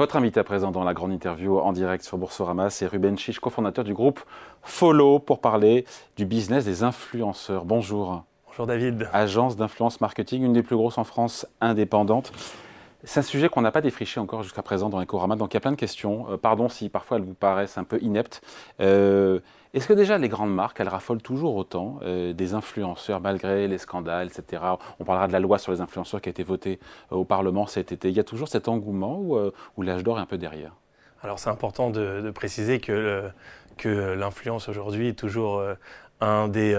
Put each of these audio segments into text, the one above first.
Votre invité à présent dans la grande interview en direct sur Boursorama, c'est Ruben Chiche, cofondateur du groupe Follow, pour parler du business des influenceurs. Bonjour. Bonjour David. Agence d'influence marketing, une des plus grosses en France, indépendante. C'est un sujet qu'on n'a pas défriché encore jusqu'à présent dans Ecorama, donc il y a plein de questions. Euh, pardon si parfois elles vous paraissent un peu ineptes. Euh, est-ce que déjà les grandes marques, elles raffolent toujours autant euh, des influenceurs malgré les scandales, etc. On parlera de la loi sur les influenceurs qui a été votée au Parlement cet été. Il y a toujours cet engouement ou, l'âge d'or est un peu derrière? Alors c'est important de, préciser que, l'influence aujourd'hui est toujours un des,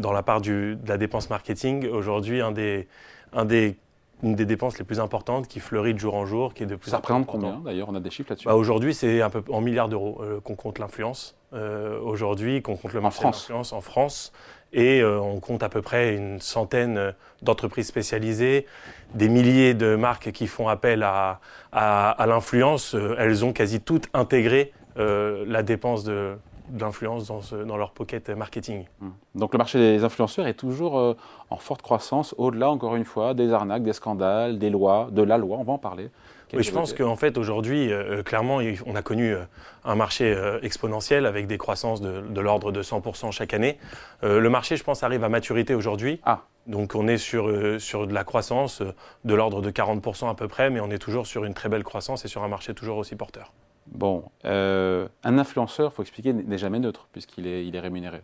dans la part de la dépense marketing, aujourd'hui un des, un des une des dépenses les plus importantes qui fleurit de jour en jour, qui est de plus Ça représente combien d'ailleurs On a des chiffres là-dessus bah, Aujourd'hui, c'est un peu en milliards d'euros euh, qu'on compte l'influence. Euh, aujourd'hui, qu'on compte le marché de l'influence en France. Et euh, on compte à peu près une centaine d'entreprises spécialisées, des milliers de marques qui font appel à, à l'influence. elles ont quasi toutes intégré la dépense de, d'influence dans, dans, leur pocket marketing. Hum. Donc le marché des influenceurs est toujours euh, en forte croissance, au-delà, encore une fois, des arnaques, des scandales, des lois, de la loi, on va en parler. Oui, je pense qu'en fait, aujourd'hui, euh, clairement, on a connu euh, un marché exponentiel avec des croissances de, de l'ordre de 100% chaque année. le marché, je pense, arrive à maturité aujourd'hui. Ah. Donc on est sur, sur de la croissance de l'ordre de 40% à peu près, mais on est toujours sur une très belle croissance et sur un marché toujours aussi porteur. Bon, euh, un influenceur, il faut expliquer, n'est jamais neutre puisqu'il est, il est rémunéré.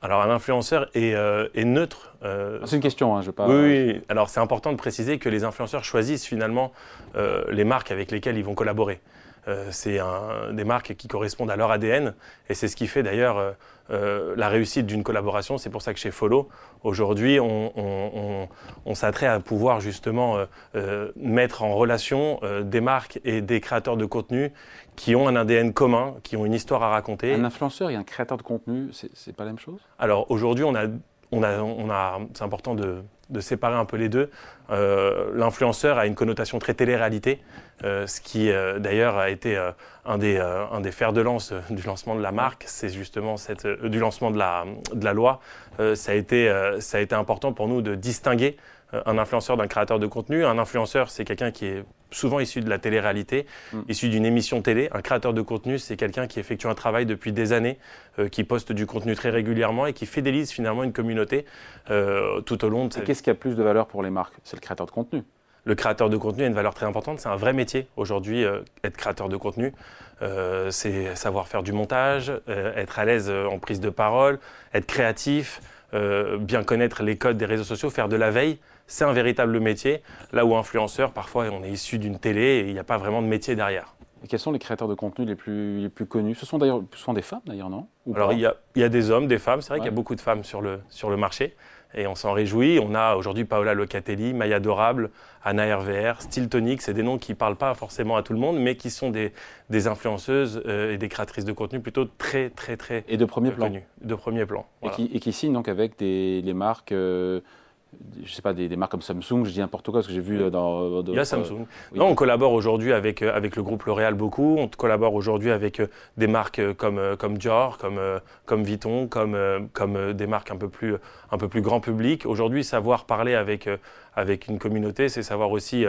Alors un influenceur est, euh, neutre. Euh, ah, c'est une question, hein, je pas. Oui, alors c'est important de préciser que les influenceurs choisissent finalement les marques avec lesquelles ils vont collaborer. Euh, c'est des marques qui correspondent à leur ADN et c'est ce qui fait d'ailleurs euh, euh, la réussite d'une collaboration. C'est pour ça que chez Follow, aujourd'hui, on, on, on, s'attrait à pouvoir justement mettre en relation des marques et des créateurs de contenu qui ont un ADN commun, qui ont une histoire à raconter. Un influenceur et un créateur de contenu, c'est pas la même chose? Alors aujourd'hui, on a, on a, on a, c'est important de, de séparer un peu les deux. Euh, l'influenceur a une connotation très télé-réalité, euh, ce qui euh, d'ailleurs a été un, des, un des fers de lance du lancement de la marque, c'est justement cette, du lancement de la, de la loi. ça, a été, ça a été important pour nous de distinguer un influenceur d'un créateur de contenu. Un influenceur, c'est quelqu'un qui est souvent issu de la télé-réalité, mm. issu d'une émission télé. Un créateur de contenu, c'est quelqu'un qui effectue un travail depuis des années, qui poste du contenu très régulièrement et qui fidélise finalement une communauté tout au long de sa Qu'est-ce qui a plus de valeur pour les marques? C'est créateur de contenu. Le créateur de contenu a une valeur très importante. C'est un vrai métier aujourd'hui, euh, être créateur de contenu. Euh, c'est savoir faire du montage, euh, être à l'aise en prise de parole, être créatif, bien connaître les codes des réseaux sociaux, faire de la veille. C'est un véritable métier. Là où influenceur, parfois, on est issu d'une télé et il n'y a pas vraiment de métier derrière. Et quels sont les créateurs de contenu les plus, les plus connus? Ce sont d'ailleurs souvent des femmes, d'ailleurs, non? Alors, il y, a, il y, a, des hommes, des femmes. C'est vrai qu'il y a beaucoup de femmes sur le, sur le marché et on s'en réjouit. On a aujourd'hui Paola Locatelli, Maya Dorable, Anna RVR, Stiltonic, c'est des noms qui ne parlent pas forcément à tout le monde, mais qui sont des, des influenceuses euh, et des créatrices de contenu plutôt très, très, très Et de premier plan. De premier plan. Et, qui, et, qui, signent donc avec des, les marques. Euh, je sais pas, des, marques comme Samsung, je dis n'importe quoi, parce que j'ai vu dans... Il y a Samsung. Non, on collabore aujourd'hui avec, euh, avec le groupe L'Oréal beaucoup, on collabore aujourd'hui avec euh, des marques euh, comme, comme Dior, comme, comme Vuitton, comme, comme des marques un peu plus, un peu plus grand public. Aujourd'hui, savoir parler avec, avec une communauté, c'est savoir aussi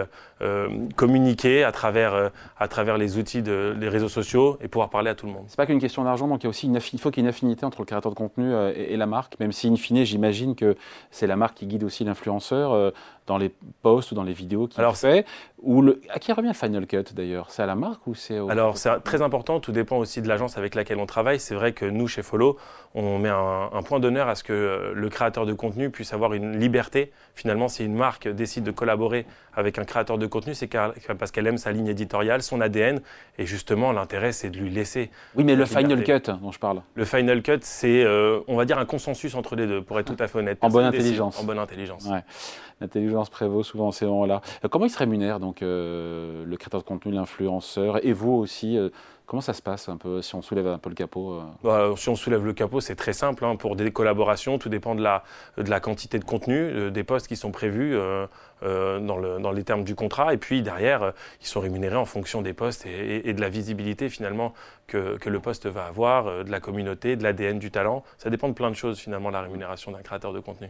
communiquer à travers, à travers les outils des réseaux sociaux et pouvoir parler à tout le monde. C'est pas qu'une question d'argent, donc il, y a aussi une, il faut qu'il y ait une affinité entre le créateur de contenu et, et la marque, même si in fine, j'imagine que c'est la marque qui guide aussi aussi l'influenceur euh, dans les posts ou dans les vidéos qu'il fait. Ou le, à qui revient le Final Cut d'ailleurs? C'est à la marque ou c'est Alors c'est très important, tout dépend aussi de l'agence avec laquelle on travaille. C'est vrai que nous, chez Follow, on met un, point d'honneur à ce que euh, le créateur de contenu puisse avoir une liberté. Finalement, si une marque décide de collaborer avec un créateur de contenu, c'est parce qu'elle aime sa ligne éditoriale, son ADN. Et justement, l'intérêt, c'est de lui laisser. Oui, mais le Final Cut dont je parle. Le Final Cut, c'est, euh, on va dire, un consensus entre les deux, pour être tout à fait honnête. En bonne intelligence. En bonne intelligence. Ouais. Prévaut souvent ces moments-là. Euh, comment il se rémunère, donc, euh, le créateur de contenu, l'influenceur, et vous aussi euh, Comment ça se passe un peu si on soulève un peu le capot bah, Si on soulève le capot, c'est très simple. Hein. Pour des collaborations, tout dépend de la, de la quantité de contenu, des postes qui sont prévus. dans, les termes du contrat. Et puis derrière, ils sont rémunérés en fonction des postes et, de la visibilité finalement que, le poste va avoir, de la communauté, de l'ADN, du talent. Ça dépend de plein de choses finalement la rémunération d'un créateur de contenu.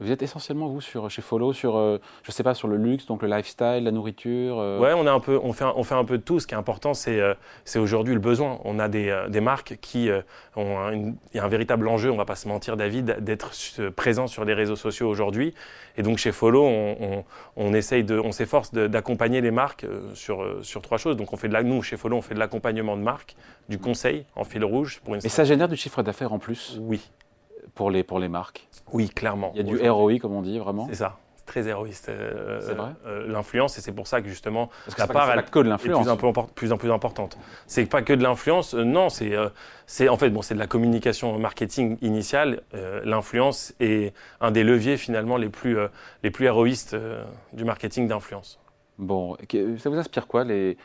Vous êtes essentiellement, vous, sur, chez Follow, sur, euh, je sais pas, sur le luxe, donc le lifestyle, la nourriture euh... Ouais, on, a un peu, on, fait un, on fait un peu de tout. Ce qui est important, c'est euh, c'est aujourd'hui le besoin. On a des, euh, des marques qui ont y a un véritable enjeu, on va pas se mentir, David, d'être présent sur les réseaux sociaux aujourd'hui. Et donc, chez Follow, on, on, on essaye de, on s'efforce d'accompagner les marques sur, sur trois choses. Donc, on fait de la, nous, chez Follow, on fait de l'accompagnement de marques, du conseil en fil rouge. Pour une Et ça génère du chiffre d'affaires en plus Oui pour les, pour les marques? Oui, clairement. Il y a du ROI, comme on dit, vraiment? C'est ça. Très héroïste. Euh, c'est vrai. Euh, l'influence, et c'est pour ça que justement, Parce que la part, elle que de l'influence. Plus, plus, en plus importante. C'est pas que de l'influence, euh, non, c'est, c'est en fait, bon, c'est de la communication marketing initiale. l'influence est un des leviers finalement les plus, les plus héroïstes du marketing d'influence. Bon, ça vous inspire quoi les,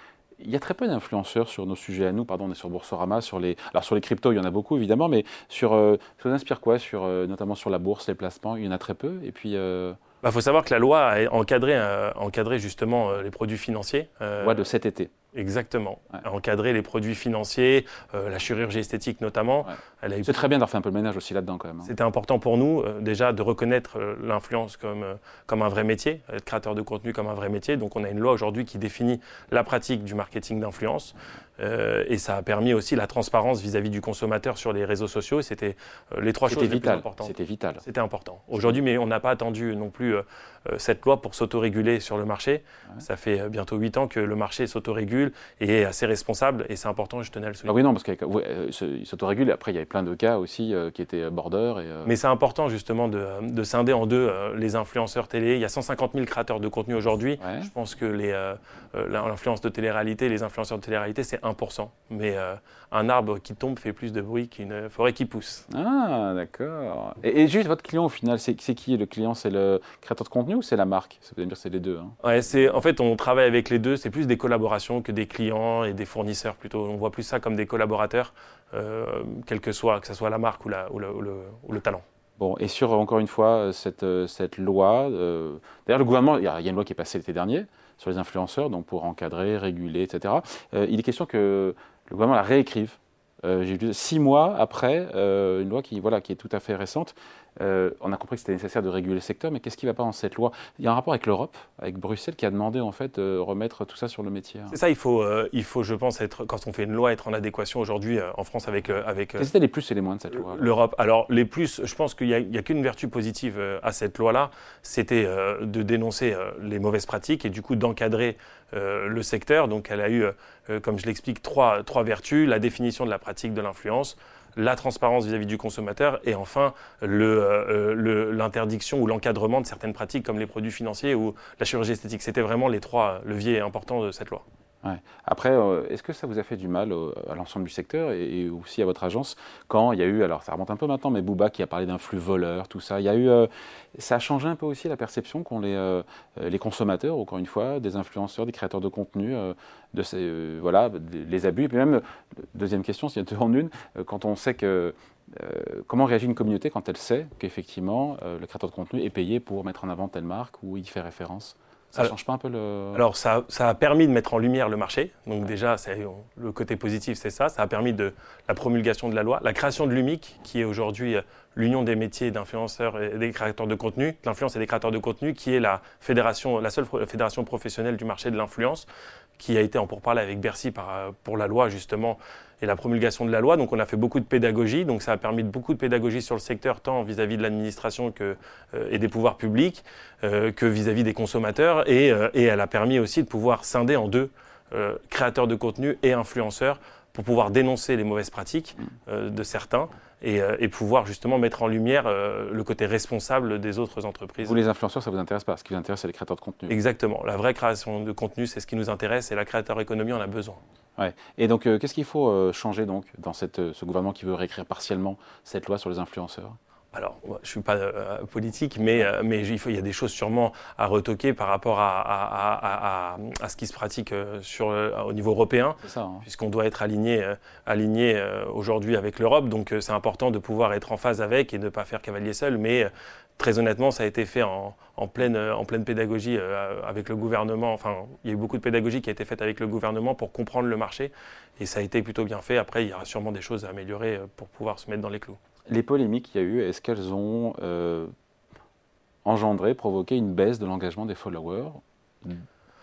il y a très peu d'influenceurs sur nos sujets à nous. Pardon, on est sur Boursorama, sur les. Alors sur les cryptos, il y en a beaucoup évidemment, mais sur. Euh, ça vous inspire quoi sur, euh, notamment sur la bourse, les placements Il y en a très peu. Et puis. Euh, il bah, faut savoir que la loi a encadré, encadré justement les produits financiers. loi de cet été. Exactement. Encadrer les produits financiers, euh, la chirurgie esthétique notamment. C'est très bien d'avoir fait un peu le ménage aussi là-dedans quand même. Hein. C'était important pour nous euh, déjà de reconnaître euh, l'influence comme, comme un vrai métier, être créateur de contenu comme un vrai métier. Donc on a une loi aujourd'hui qui définit la pratique du marketing d'influence. et ça a permis aussi la transparence vis-à-vis du consommateur sur les réseaux sociaux. C'était les trois choses les plus importantes. C'était vital. C'était important. Aujourd'hui, mais on n'a pas attendu non plus cette loi pour s'autoréguler sur le marché. Ça fait bientôt huit ans que le marché s'autorégule et assez responsable. Et c'est important, je tenais à le souligner. Ah oui, non, parce qu'il euh, s'autorégule. Après, il y avait plein de cas aussi euh, qui étaient border. Et, euh, Mais c'est important, justement, de, de, scinder en deux les influenceurs télé. Il y a 150 000 créateurs de contenu aujourd'hui. Je pense que l'influence de télé-réalité, les influenceurs de télé-réalité, c'est 1%. Mais un arbre qui tombe fait plus de bruit qu'une forêt qui pousse. Ah, d'accord. Et, juste, votre client, au final, c'est qui le client? C'est le créateur de contenu ou c'est la marque? Ça veut dire c'est les deux. Hein. Ouais, en fait, on travaille avec les deux. C'est plus des collaborations des clients et des fournisseurs plutôt. On voit plus ça comme des collaborateurs, euh, que soit, que ce soit la marque ou, le, talent. Bon, et sur, encore une fois, cette, cette loi, euh, d'ailleurs, le gouvernement, il y, a une loi qui est passée l'été dernier sur les influenceurs, donc pour encadrer, réguler, etc. Euh, il est question que le gouvernement la réécrive. J'ai vu six mois après, une loi qui, voilà, qui est tout à fait récente, euh, on a compris que c'était nécessaire de réguler le secteur, mais qu'est-ce qui ne va pas dans cette loi? Il y a un rapport avec l'Europe, avec Bruxelles, qui a demandé en fait de remettre tout ça sur le métier. C'est ça, il faut, euh, il faut, je pense, être, quand on fait une loi, être en adéquation aujourd'hui euh, en France avec. avec Quels étaient les plus et les moins de cette loi? L'Europe? Alors, les plus, je pense qu'il n'y a, qu'une vertu positive à cette loi-là, c'était de dénoncer les mauvaises pratiques et du coup d'encadrer le secteur. Donc, elle a eu, comme je l'explique, trois, trois vertus la définition de la pratique de l'influence la transparence vis-à-vis du consommateur et enfin euh, l'interdiction ou l'encadrement de certaines pratiques comme les produits financiers ou la chirurgie esthétique. C'était vraiment les trois leviers importants de cette loi. Après, euh, est-ce que ça vous a fait du mal à l'ensemble du secteur et, aussi à votre agence quand il y a eu, alors ça remonte un peu maintenant, mais Bouba qui a parlé d'un flux voleur, tout ça, il y a eu, euh, ça a changé un peu aussi la perception qu'ont les, les consommateurs, encore une fois, des influenceurs, des créateurs de contenu, de ces, voilà, les abus. Et puis même, deuxième question, s'il y a deux en une, quand on sait que comment réagit une communauté quand elle sait qu'effectivement le créateur de contenu est payé pour mettre en avant telle marque ou il fait référence ça ne change pas un peu le... Alors, ça, ça, a permis de mettre en lumière le marché. Donc déjà, le côté positif, c'est ça. Ça a permis de la promulgation de la loi, la création de l'UMIC, qui est aujourd'hui euh, l'Union des métiers d'influenceurs et des créateurs de contenu, l'influence et des créateurs de contenu, qui est la, fédération, la seule fédération professionnelle du marché de l'influence, qui a été en pourparlers avec Bercy euh, pour la loi, justement, et la promulgation de la loi. Donc on a fait beaucoup de pédagogie, donc ça a permis beaucoup de pédagogie sur le secteur, tant vis-à-vis de l'administration que, euh, et des pouvoirs publics euh, que vis-à-vis des consommateurs. Et, euh, et, elle a permis aussi de pouvoir scinder en deux créateurs de contenu et influenceurs pour pouvoir dénoncer les mauvaises pratiques de certains. Et, et, pouvoir justement mettre en lumière le côté responsable des autres entreprises. Vous, les influenceurs, ça vous intéresse pas Ce qui vous intéresse, c'est les créateurs de contenu. Exactement. La vraie création de contenu, c'est ce qui nous intéresse et la créateur économie en a besoin. Et donc, euh, qu'est-ce qu'il faut euh, changer donc dans cette, euh, ce gouvernement qui veut réécrire partiellement cette loi sur les influenceurs? Alors, je ne suis pas politique, mais, mais il, faut, il, y a des choses sûrement à retoquer par rapport à, à, à, ce qui se pratique sur, au niveau européen, hein. puisqu'on doit être aligné, aligné aujourd'hui avec l'Europe. Donc, c'est important de pouvoir être en phase avec et de ne pas faire cavalier seul. Mais très honnêtement, ça a été fait en, pleine, en pleine pédagogie avec le gouvernement. Enfin, il y a eu beaucoup de pédagogie qui a été faite avec le gouvernement pour comprendre le marché. Et ça a été plutôt bien fait. Après, il y aura sûrement des choses à améliorer pour pouvoir se mettre dans les clous. Les polémiques qu'il y a eu, est-ce qu'elles ont engendré, provoqué une baisse de l'engagement des followers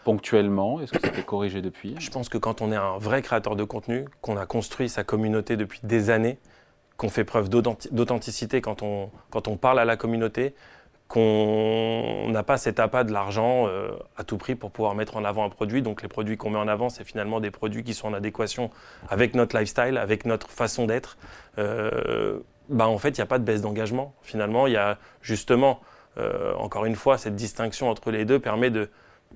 ponctuellement? Est-ce que ça a été corrigé depuis? Je pense que quand on est un vrai créateur de contenu, qu'on a construit sa communauté depuis des années, qu'on fait preuve d'authenticité quand on, quand on parle à la communauté, qu'on n'a pas cet appât de l'argent euh, à tout prix pour pouvoir mettre en avant un produit. Donc les produits qu'on met en avant, c'est finalement des produits qui sont en adéquation avec notre lifestyle, avec notre façon d'être. Euh, bah en fait, il n'y a pas de baisse d'engagement. Finalement, il y a justement euh, encore une fois, cette distinction entre les deux permet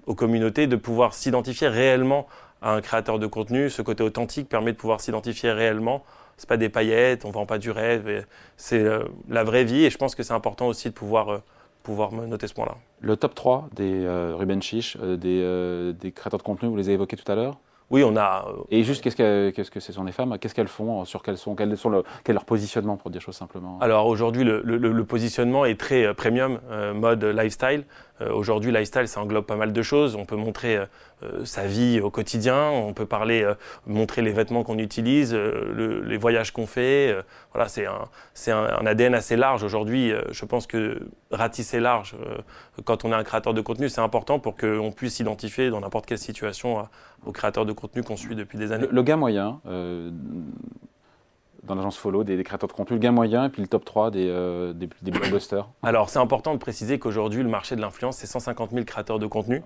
aux communautés de pouvoir s'identifier réellement à un créateur de contenu. Ce côté authentique permet de pouvoir s'identifier réellement. Ce pas des paillettes, on ne vend pas du rêve. C'est euh, la vraie vie et je pense que c'est important aussi de pouvoir, euh, pouvoir noter ce point-là. Le top 3 des Ruben Chiche, des créateurs de contenu, vous les avez évoqués tout à l'heure? Oui, on a. Euh, Et juste, qu'est-ce que, qu'est-ce que ce sont les femmes? Qu'est-ce qu'elles font Sur quels sont, quel, sont le, quel est leur positionnement, pour dire choses simplement? Alors aujourd'hui, le, le, positionnement est très euh, premium, euh, mode lifestyle. Aujourd'hui, lifestyle, ça englobe pas mal de choses. On peut montrer sa vie au quotidien, on peut parler, montrer les vêtements qu'on utilise, les voyages qu'on fait. voilà, c'est un, c'est un, un, ADN assez large. Aujourd'hui, je pense que ratisser large, quand on est un créateur de contenu, c'est important pour qu'on puisse s'identifier dans n'importe quelle situation aux créateurs de contenu qu'on suit depuis des années. Le, gain moyen euh, dans l'agence Follow des, créateurs de contenu, le gain moyen et puis le top 3 des, euh, des, blockbusters. Alors c'est important de préciser qu'aujourd'hui le marché de l'influence c'est 150 000 créateurs de contenu.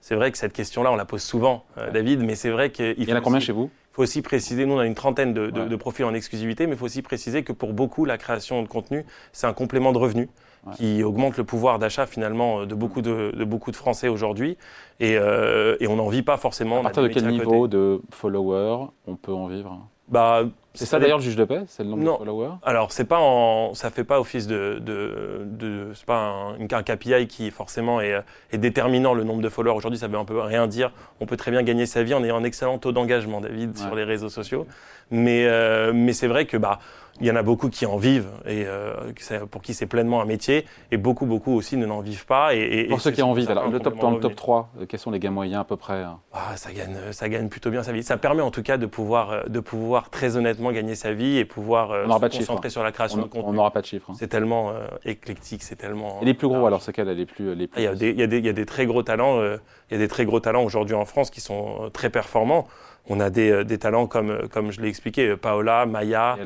C'est vrai que cette question-là on la pose souvent, euh, David, mais c'est vrai qu'il Il y en a combien chez vous? Il faut aussi préciser, nous on a une trentaine de, de profils en exclusivité, mais il faut aussi préciser que pour beaucoup la création de contenu c'est un complément de revenus qui augmente le pouvoir d'achat finalement de beaucoup de, beaucoup de Français aujourd'hui. Et, euh, et, on n'en vit pas forcément. À partir de quel niveau de followers on peut en vivre? Bah, c'est ça d'ailleurs le juge de paix, c'est le nombre de followers. Alors c'est pas en, ça fait pas office de, de, de c'est pas un, un, KPI qui forcément est, est, déterminant le nombre de followers. Aujourd'hui, ça veut un peu rien dire. On peut très bien gagner sa vie en ayant un excellent taux d'engagement, David, sur les réseaux sociaux. Mais euh, mais c'est vrai que bah il y en a beaucoup qui en vivent et euh, pour qui c'est pleinement un métier et beaucoup beaucoup aussi ne n'en vivent pas et, pour ceux qui en vivent alors le top dans le top 3 euh, quels sont les gains moyens à peu près hein ah, ça gagne ça gagne plutôt bien sa vie. Ça permet en tout cas de pouvoir euh, de pouvoir très honnêtement gagner sa vie et pouvoir se concentrer sur la création de contenu. on n'aura pas de chiffres hein. c'est tellement éclectique c'est tellement et les plus gros alors c'est quels les plus les plus il y a des il y a des, il y a des très gros talents il y a des très gros talents aujourd'hui en France qui sont très performants on a des, euh, des, talents comme, euh, comme je l'ai expliqué, euh, Paola, Maya,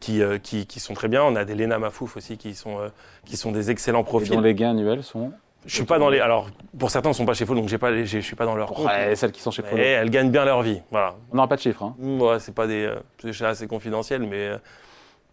qui, qui, qui, sont très bien. On a des Lena Mafouf aussi qui sont, qui sont des excellents profils. Et dont les gains annuels sont je suis pas dans les. Alors, pour certains, ne sont pas chez Follow, donc j'ai pas, je suis pas dans leur. Ouais, celles qui sont chez Follow. elles gagnent bien leur vie, voilà. On n'aura pas de chiffres. Hein. Ouais, c'est pas des, c'est assez confidentiel, mais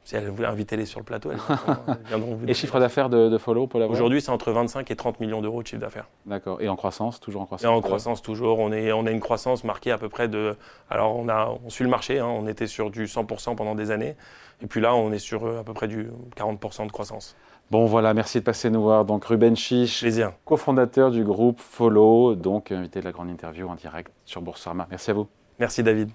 si elle voulait inviter les sur le plateau, elles viendront vous Et chiffre d'affaires de, Follow pour l'avoir Aujourd'hui, c'est entre 25 et 30 millions d'euros de chiffre d'affaires. D'accord. Et en croissance, toujours en croissance Et en croissance, toujours. On, est, on a une croissance marquée à peu près de. Alors, on, a, on suit le marché, hein. on était sur du 100% pendant des années. Et puis là, on est sur euh, à peu près du 40% de croissance. Bon voilà, merci de passer nous voir. Donc Ruben Chiche, cofondateur du groupe Follow, donc invité de la grande interview en direct sur Boursorama. Merci à vous. Merci David.